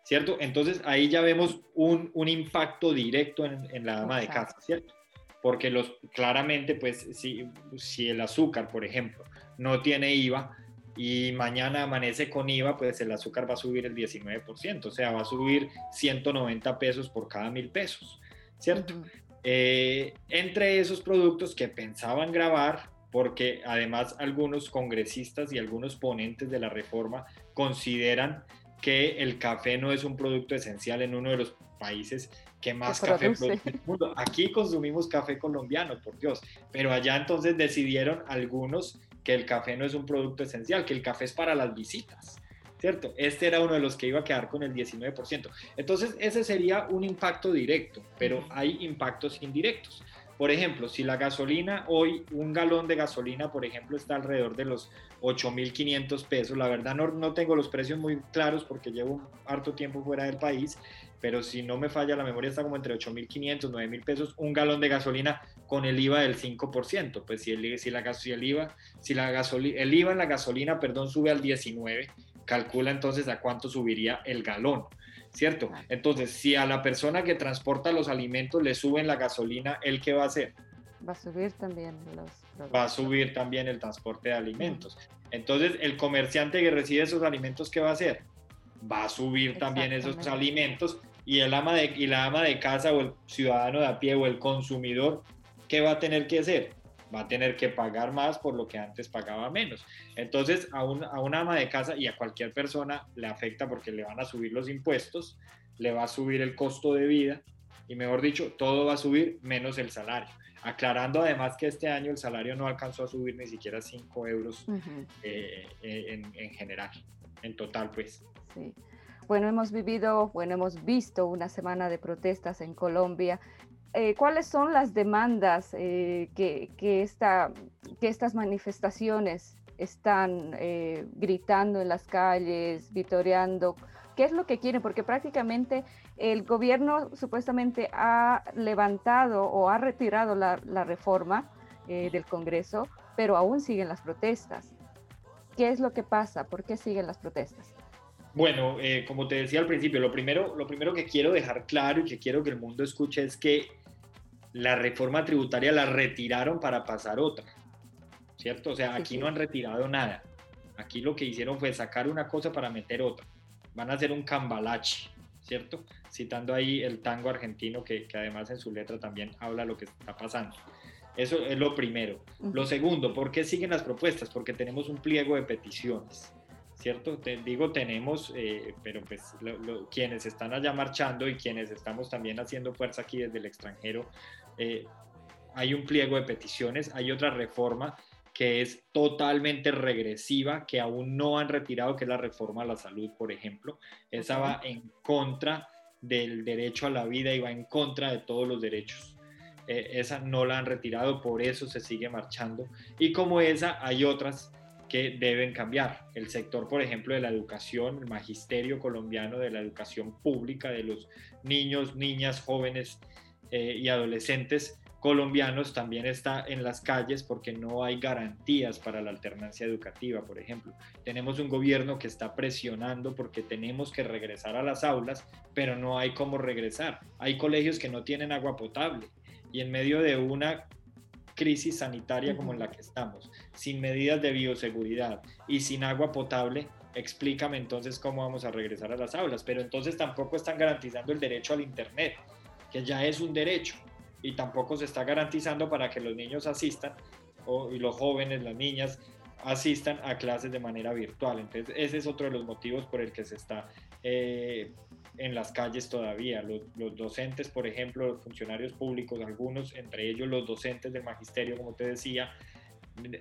¿cierto? Entonces ahí ya vemos un, un impacto directo en, en la dama de casa, ¿cierto? Porque los, claramente, pues, si, si el azúcar, por ejemplo, no tiene IVA y mañana amanece con IVA, pues el azúcar va a subir el 19%, o sea, va a subir 190 pesos por cada mil pesos, ¿cierto? Eh, entre esos productos que pensaban grabar, porque además algunos congresistas y algunos ponentes de la reforma consideran que el café no es un producto esencial en uno de los países que más café produce en el mundo. Aquí consumimos café colombiano, por Dios, pero allá entonces decidieron algunos que el café no es un producto esencial, que el café es para las visitas. ¿Cierto? Este era uno de los que iba a quedar con el 19%. Entonces, ese sería un impacto directo, pero hay impactos indirectos. Por ejemplo, si la gasolina, hoy un galón de gasolina, por ejemplo, está alrededor de los 8.500 pesos, la verdad no, no tengo los precios muy claros porque llevo harto tiempo fuera del país, pero si no me falla la memoria está como entre 8.500, 9.000 pesos un galón de gasolina con el IVA del 5%. Pues si el, si la, si el IVA, si la gasolina, el IVA en la gasolina, perdón, sube al 19, calcula entonces a cuánto subiría el galón. ¿Cierto? Entonces, si a la persona que transporta los alimentos le suben la gasolina, ¿el qué va a hacer? Va a subir también los Va a subir también el transporte de alimentos. Entonces, el comerciante que recibe esos alimentos, ¿qué va a hacer? Va a subir también esos alimentos y, el ama de, y la ama de casa o el ciudadano de a pie o el consumidor, ¿qué va a tener que hacer? Va a tener que pagar más por lo que antes pagaba menos. Entonces, a, un, a una ama de casa y a cualquier persona le afecta porque le van a subir los impuestos, le va a subir el costo de vida y, mejor dicho, todo va a subir menos el salario. Aclarando además que este año el salario no alcanzó a subir ni siquiera 5 euros eh, en, en general, en total, pues. Sí. Bueno, hemos vivido, bueno, hemos visto una semana de protestas en Colombia. Eh, ¿Cuáles son las demandas eh, que, que, esta, que estas manifestaciones están eh, gritando en las calles, vitoreando? ¿Qué es lo que quieren? Porque prácticamente el gobierno supuestamente ha levantado o ha retirado la, reforma del Congreso, pero aún siguen las protestas. ¿Qué es lo que pasa? ¿Por qué siguen las protestas? Bueno, como te decía al principio, lo primero, lo primero que quiero dejar claro y que quiero que el mundo escuche es que la reforma tributaria la retiraron para pasar otra, ¿cierto? O sea, aquí no han retirado nada. Aquí lo que hicieron fue sacar una cosa para meter otra. Van a hacer un cambalache, ¿cierto? Citando ahí el tango argentino que, que además en su letra también habla lo que está pasando. Eso es lo primero. Lo segundo, ¿por qué siguen las propuestas? Porque tenemos un pliego de peticiones. ¿cierto? Te digo tenemos, eh, pero pues quienes están allá marchando y quienes estamos también haciendo fuerza aquí desde el extranjero, eh, hay un pliego de peticiones, hay otra reforma que es totalmente regresiva, que aún no han retirado, que es la reforma a la salud, por ejemplo. Esa va en contra del derecho a la vida y va en contra de todos los derechos. Eh, esa no la han retirado, por eso se sigue marchando. Y como esa, hay otras que deben cambiar. El sector, por ejemplo, de la educación, el magisterio colombiano de la educación pública, de los niños, niñas, jóvenes, eh, y adolescentes colombianos también está en las calles porque no hay garantías para la alternancia educativa, por ejemplo. Tenemos un gobierno que está presionando porque tenemos que regresar a las aulas, pero no hay cómo regresar. Hay colegios que no tienen agua potable y en medio de una crisis sanitaria como en la que estamos, sin medidas de bioseguridad y sin agua potable, explícame entonces cómo vamos a regresar a las aulas. Pero entonces tampoco están garantizando el derecho al Internet, que ya es un derecho y tampoco se está garantizando para que los niños asistan o, y los jóvenes, las niñas asistan a clases de manera virtual. Entonces, ese es otro de los motivos por el que se está eh, en las calles todavía. Los, docentes, por ejemplo, los funcionarios públicos, algunos, entre ellos los docentes del magisterio, como te decía,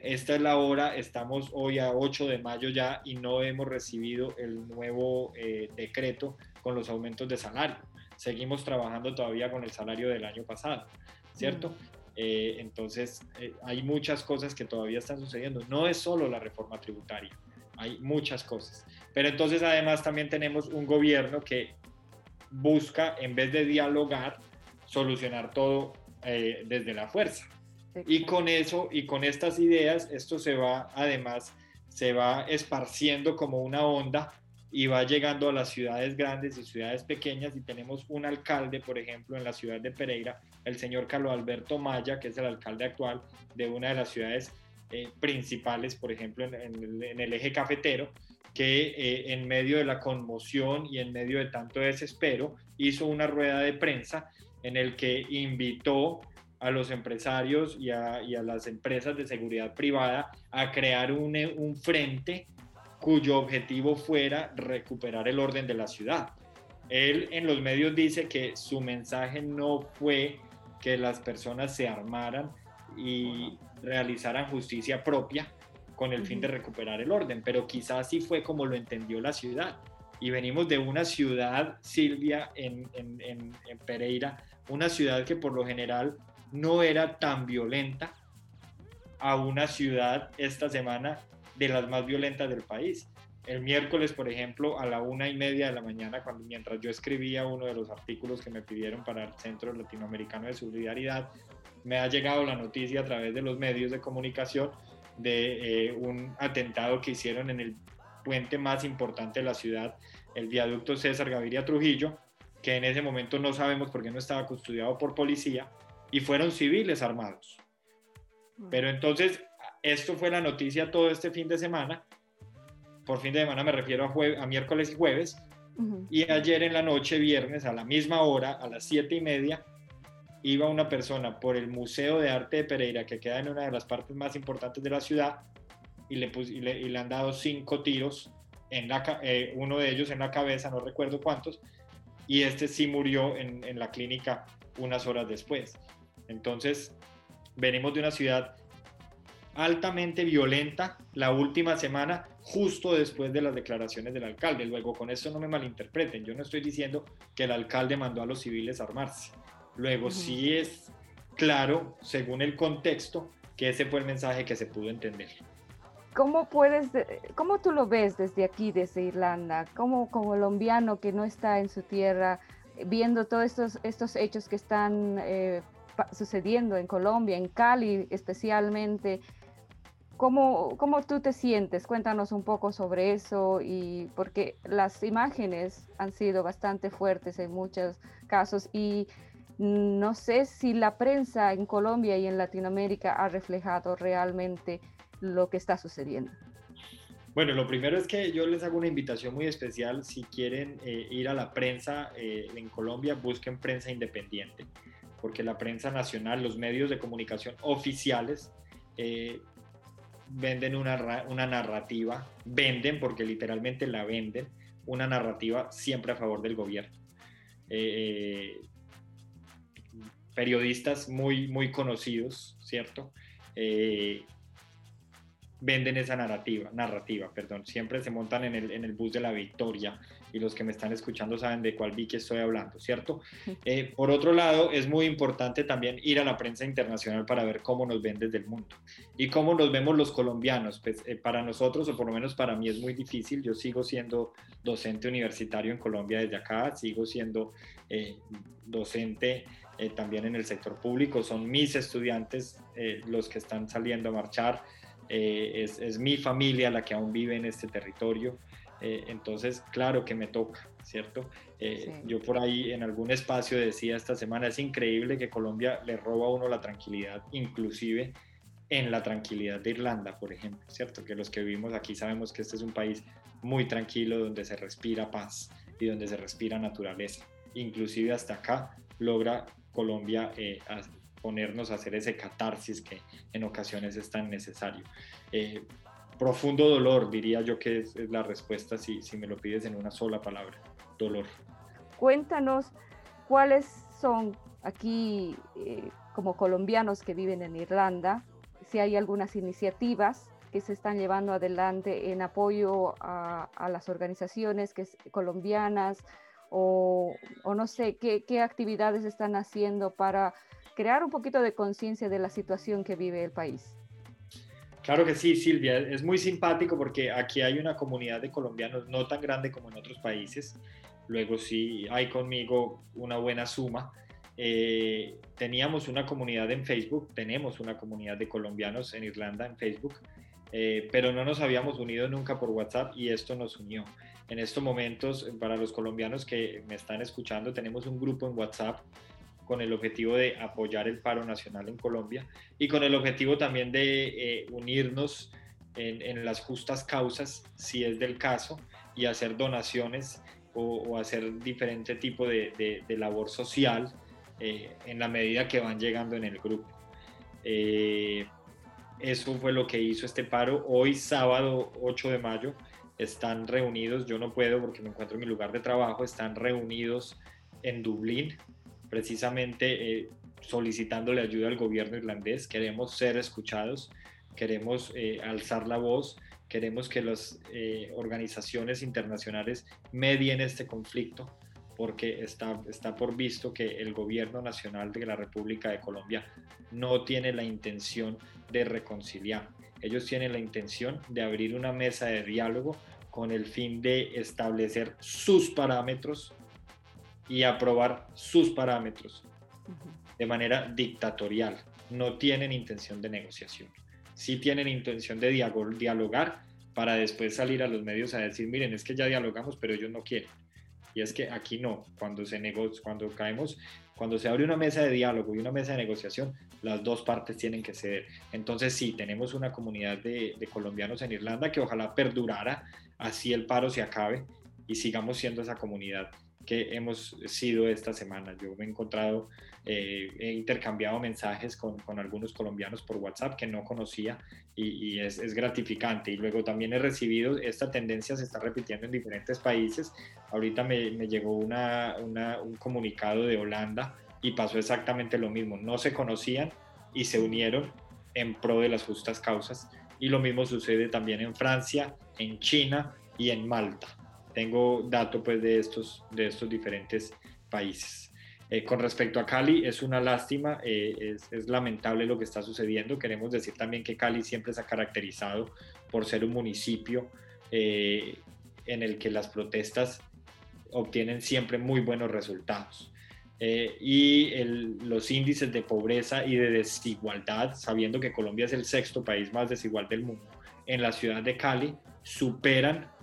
esta es la hora, estamos hoy a 8 de mayo ya y no hemos recibido el nuevo eh, decreto con los aumentos de salario seguimos trabajando todavía con el salario del año pasado, ¿cierto? Eh, entonces, eh, hay muchas cosas que todavía están sucediendo. No es solo la reforma tributaria, hay muchas cosas. Pero entonces, además, también tenemos un gobierno que busca, en vez de dialogar, solucionar todo eh, desde la fuerza. Y con eso y con estas ideas, esto se va, además, se va esparciendo como una onda y va llegando a las ciudades grandes y ciudades pequeñas y tenemos un alcalde, por ejemplo, en la ciudad de Pereira, el señor Carlos Alberto Maya, que es el alcalde actual de una de las ciudades eh, principales, por ejemplo, en, el eje cafetero, que eh, en medio de la conmoción y en medio de tanto desespero hizo una rueda de prensa en el que invitó a los empresarios y a, las empresas de seguridad privada a crear un frente cuyo objetivo fuera recuperar el orden de la ciudad. Él en los medios dice que su mensaje no fue que las personas se armaran y realizaran justicia propia con el fin de recuperar el orden, pero quizás sí fue como lo entendió la ciudad. Y venimos de una ciudad, Silvia, en, en Pereira, una ciudad que por lo general no era tan violenta, a una ciudad esta semana de las más violentas del país. El miércoles, por ejemplo, a la una y media de la mañana, cuando, mientras yo escribía uno de los artículos que me pidieron para el Centro Latinoamericano de Solidaridad, me ha llegado la noticia a través de los medios de comunicación de eh, un atentado que hicieron en el puente más importante de la ciudad, el viaducto César Gaviria Trujillo, que en ese momento no sabemos por qué no estaba custodiado por policía, y fueron civiles armados. Mm. Pero entonces esto fue la noticia todo este fin de semana. Por fin de semana me refiero a, a miércoles y jueves. Y ayer en la noche, viernes, a la misma hora, a las siete y media, iba una persona por el Museo de Arte de Pereira, que queda en una de las partes más importantes de la ciudad, y le, y le, han dado cinco tiros, en la, eh, uno de ellos en la cabeza, no recuerdo cuántos, y este sí murió en, en la clínica unas horas después. Entonces, venimos de una ciudad altamente violenta la última semana, justo después de las declaraciones del alcalde. Luego, con eso no me malinterpreten, yo no estoy diciendo que el alcalde mandó a los civiles a armarse. Luego, sí es claro, según el contexto, que ese fue el mensaje que se pudo entender. ¿Cómo puedes, cómo tú lo ves desde aquí, desde Irlanda, como colombiano que no está en su tierra, viendo todos estos, estos hechos que están eh, sucediendo en Colombia, en Cali especialmente? ¿Cómo, ¿Cómo tú te sientes? Cuéntanos un poco sobre eso y porque las imágenes han sido bastante fuertes en muchos casos y no sé si la prensa en Colombia y en Latinoamérica ha reflejado realmente lo que está sucediendo. Bueno, lo primero es que yo les hago una invitación muy especial. Si quieren eh, ir a la prensa eh, en Colombia, busquen prensa independiente, porque la prensa nacional, los medios de comunicación oficiales, eh, venden una, una narrativa, venden, porque literalmente la venden, una narrativa siempre a favor del gobierno. Eh, periodistas muy, muy conocidos, ¿cierto? Eh, venden esa narrativa, narrativa, perdón, siempre se montan en el, en el bus de la victoria y los que me están escuchando saben de cuál vi que estoy hablando, ¿cierto? [LAUGHS] Eh, por otro lado, es muy importante también ir a la prensa internacional para ver cómo nos ven desde el mundo y cómo nos vemos los colombianos. Pues eh, para nosotros, o por lo menos para mí, es muy difícil. Yo sigo siendo docente universitario en Colombia desde acá, sigo siendo eh, docente eh, también en el sector público. Son mis estudiantes eh, los que están saliendo a marchar. Es, es, mi familia la que aún vive en este territorio. entonces, claro que me toca, ¿cierto? Yo por ahí en algún espacio decía esta semana, es increíble que Colombia le roba a uno la tranquilidad, inclusive en la tranquilidad de Irlanda, por ejemplo, ¿cierto? Que los que vivimos aquí sabemos que este es un país muy tranquilo donde se respira paz y donde se respira naturaleza. Inclusive hasta acá logra Colombia eh, ponernos a hacer ese catarsis que en ocasiones es tan necesario. Eh, profundo dolor, diría yo que es, la respuesta si, me lo pides en una sola palabra, dolor. Cuéntanos cuáles son aquí eh, como colombianos que viven en Irlanda, si hay algunas iniciativas que se están llevando adelante en apoyo a, las organizaciones que colombianas o, no sé qué, actividades están haciendo para crear un poquito de conciencia de la situación que vive el país. Claro que sí, Silvia. Es muy simpático porque aquí hay una comunidad de colombianos no tan grande como en otros países. Luego sí hay conmigo una buena suma. Eh, teníamos una comunidad en Facebook, tenemos una comunidad de colombianos en Irlanda en Facebook eh, pero no nos habíamos unido nunca por WhatsApp y esto nos unió. En estos momentos, para los colombianos que me están escuchando, tenemos un grupo en WhatsApp con el objetivo de apoyar el paro nacional en Colombia y con el objetivo también de eh, unirnos en, las justas causas, si es del caso, y hacer donaciones o, hacer diferente tipo de, labor social eh, en la medida que van llegando en el grupo. Eso fue lo que hizo este paro. Hoy, sábado 8 de mayo, están reunidos, yo no puedo porque me encuentro en mi lugar de trabajo, están reunidos en Dublín, precisamente eh, solicitándole ayuda al gobierno irlandés. Queremos ser escuchados, queremos eh, alzar la voz, queremos que las eh, organizaciones internacionales medien este conflicto porque está, está por visto que el gobierno nacional de la República de Colombia no tiene la intención de reconciliar. Ellos tienen la intención de abrir una mesa de diálogo con el fin de establecer sus parámetros y aprobar sus parámetros de manera dictatorial. No tienen intención de negociación. Sí tienen intención de dialogar para después salir a los medios a decir, miren, es que ya dialogamos, pero ellos no quieren. Y es que aquí no, cuando se negocia, cuando caemos, cuando se abre una mesa de diálogo y una mesa de negociación, las dos partes tienen que ceder. Entonces sí, tenemos una comunidad de, de colombianos en Irlanda que ojalá perdurara, así el paro se acabe y sigamos siendo esa comunidad que hemos sido esta semana. Yo me he encontrado, eh, he intercambiado mensajes con, con, algunos colombianos por WhatsApp que no conocía y, es, es, gratificante. Y luego también he recibido, esta tendencia se está repitiendo en diferentes países. Ahorita me, me llegó una, una, un comunicado de Holanda y pasó exactamente lo mismo. No se conocían y se unieron en pro de las justas causas. Y lo mismo sucede también en Francia, en China y en Malta tengo datos pues de estos, de estos diferentes países. Eh, con respecto a Cali, es una lástima, eh, es, lamentable lo que está sucediendo. Queremos decir también que Cali siempre se ha caracterizado por ser un municipio eh, en el que las protestas obtienen siempre muy buenos resultados. y los índices de pobreza y de desigualdad, sabiendo que Colombia es el sexto país más desigual del mundo, en la ciudad de Cali superan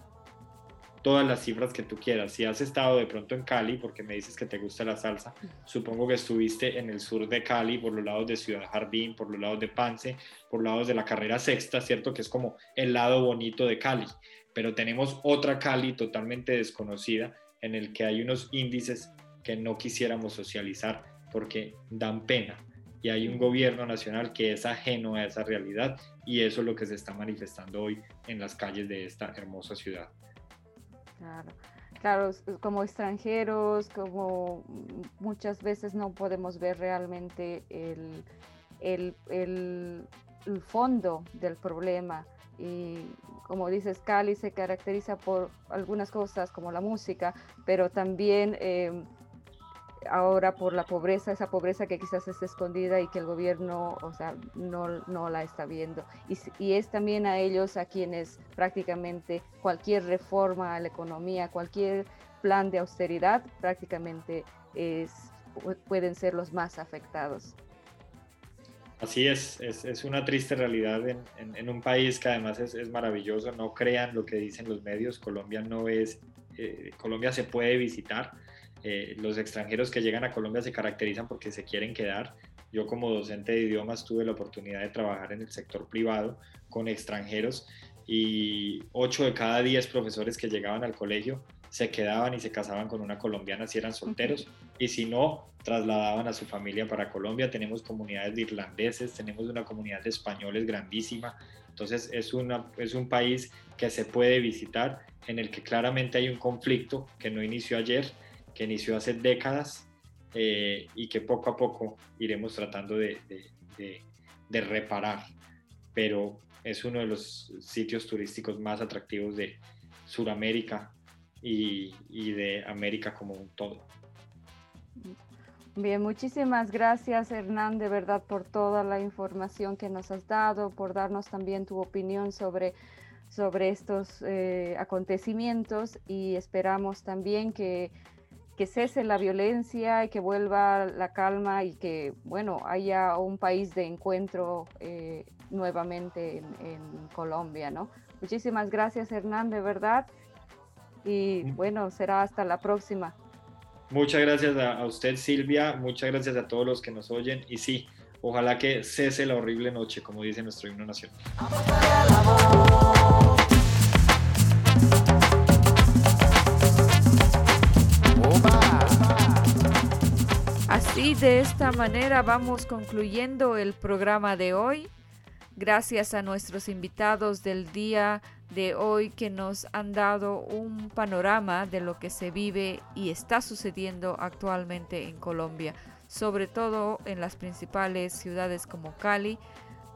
todas las cifras que tú quieras. Si has estado de pronto en Cali, porque me dices que te gusta la salsa, supongo que estuviste en el sur de Cali, por los lados de Ciudad Jardín, por los lados de Pance, por los lados de la carrera sexta, ¿cierto? Que es como el lado bonito de Cali. Pero tenemos otra Cali totalmente desconocida en el que hay unos índices que no quisiéramos socializar porque dan pena. Y hay un gobierno nacional que es ajeno a esa realidad y eso es lo que se está manifestando hoy en las calles de esta hermosa ciudad. Claro, claro, como extranjeros, como muchas veces no podemos ver realmente el, el, el, fondo del problema. Y como dices, Cali se caracteriza por algunas cosas como la música, pero también eh, ahora por la pobreza, esa pobreza que quizás está escondida y que el gobierno, o sea, no, no la está viendo. Y, y, es también a ellos a quienes prácticamente cualquier reforma a la economía, cualquier plan de austeridad prácticamente es pueden ser los más afectados. Así es, es, una triste realidad en, un país que además es, maravilloso. No crean lo que dicen los medios. Colombia no es, eh, Colombia se puede visitar. Eh, los extranjeros que llegan a Colombia se caracterizan porque se quieren quedar. Yo como docente de idiomas tuve la oportunidad de trabajar en el sector privado con extranjeros y 8 de cada 10 profesores que llegaban al colegio se quedaban y se casaban con una colombiana si eran solteros y si no, trasladaban a su familia para Colombia. Tenemos comunidades de irlandeses, tenemos una comunidad de españoles grandísima. Entonces es, una, es un país que se puede visitar, en el que claramente hay un conflicto que no inició ayer, que inició hace décadas eh, y que poco a poco iremos tratando de, de, de reparar. Pero es uno de los sitios turísticos más atractivos de Sudamérica y, de América como un todo. Bien, muchísimas gracias Hernán, de verdad, por toda la información que nos has dado, por darnos también tu opinión sobre, sobre estos eh, acontecimientos y esperamos también que, que, cese la violencia y que vuelva la calma y que, bueno, haya un país de encuentro eh, nuevamente en, en Colombia, ¿no? Muchísimas gracias Hernán, de verdad. Y bueno, será hasta la próxima. Muchas gracias a, usted, Silvia. Muchas gracias a todos los que nos oyen. Y sí, ojalá que cese la horrible noche, como dice nuestro himno nacional. Así de esta manera vamos concluyendo el programa de hoy. Gracias a nuestros invitados del día de hoy que nos han dado un panorama de lo que se vive y está sucediendo actualmente en Colombia, sobre todo en las principales ciudades como Cali,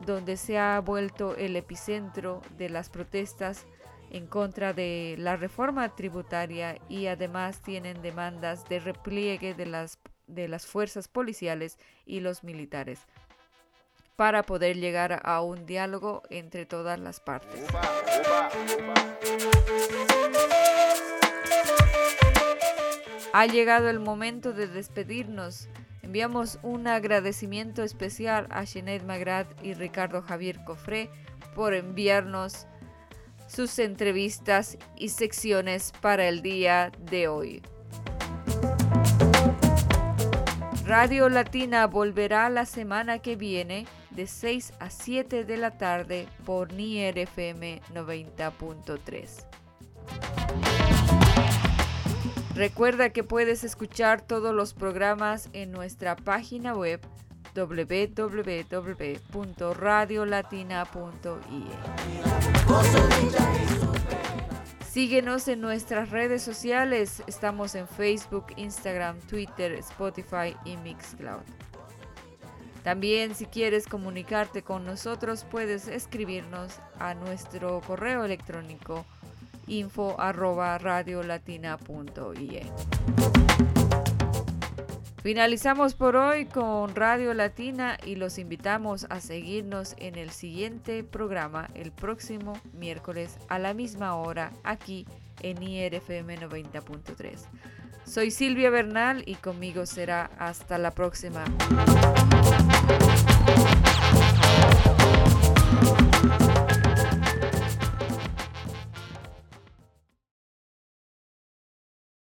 donde se ha vuelto el epicentro de las protestas en contra de la reforma tributaria y además tienen demandas de repliegue de las, de las fuerzas policiales y los militares para poder llegar a un diálogo entre todas las partes. Ha llegado el momento de despedirnos. Enviamos un agradecimiento especial a Sinead Magrat y Ricardo Javier Cofré por enviarnos sus entrevistas y secciones para el día de hoy. Radio Latina volverá la semana que viene de 6 a 7 de la tarde por Nier FM 90.3. Recuerda que puedes escuchar todos los programas en nuestra página web www.radiolatina.ie. Síguenos en nuestras redes sociales. Estamos en Facebook, Instagram, Twitter, Spotify y Mixcloud. También si quieres comunicarte con nosotros puedes escribirnos a nuestro correo electrónico info. Finalizamos por hoy con Radio Latina y los invitamos a seguirnos en el siguiente programa el próximo miércoles a la misma hora aquí en IRFM 90.3. Soy Silvia Bernal y conmigo será hasta la próxima.